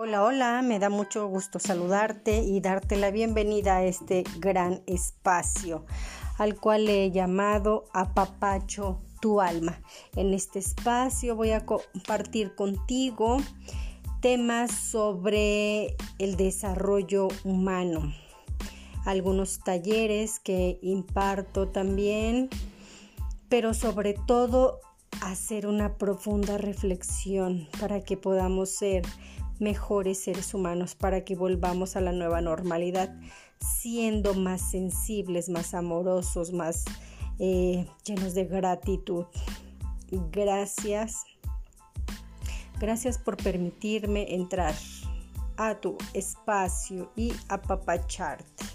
Hola, hola, me da mucho gusto saludarte y darte la bienvenida a este gran espacio al cual he llamado Apapacho tu alma. En este espacio voy a compartir contigo temas sobre el desarrollo humano, algunos talleres que imparto también, pero sobre todo hacer una profunda reflexión para que podamos ser mejores seres humanos para que volvamos a la nueva normalidad, siendo más sensibles, más amorosos, más eh, llenos de gratitud. Gracias. Gracias por permitirme entrar a tu espacio y apapacharte.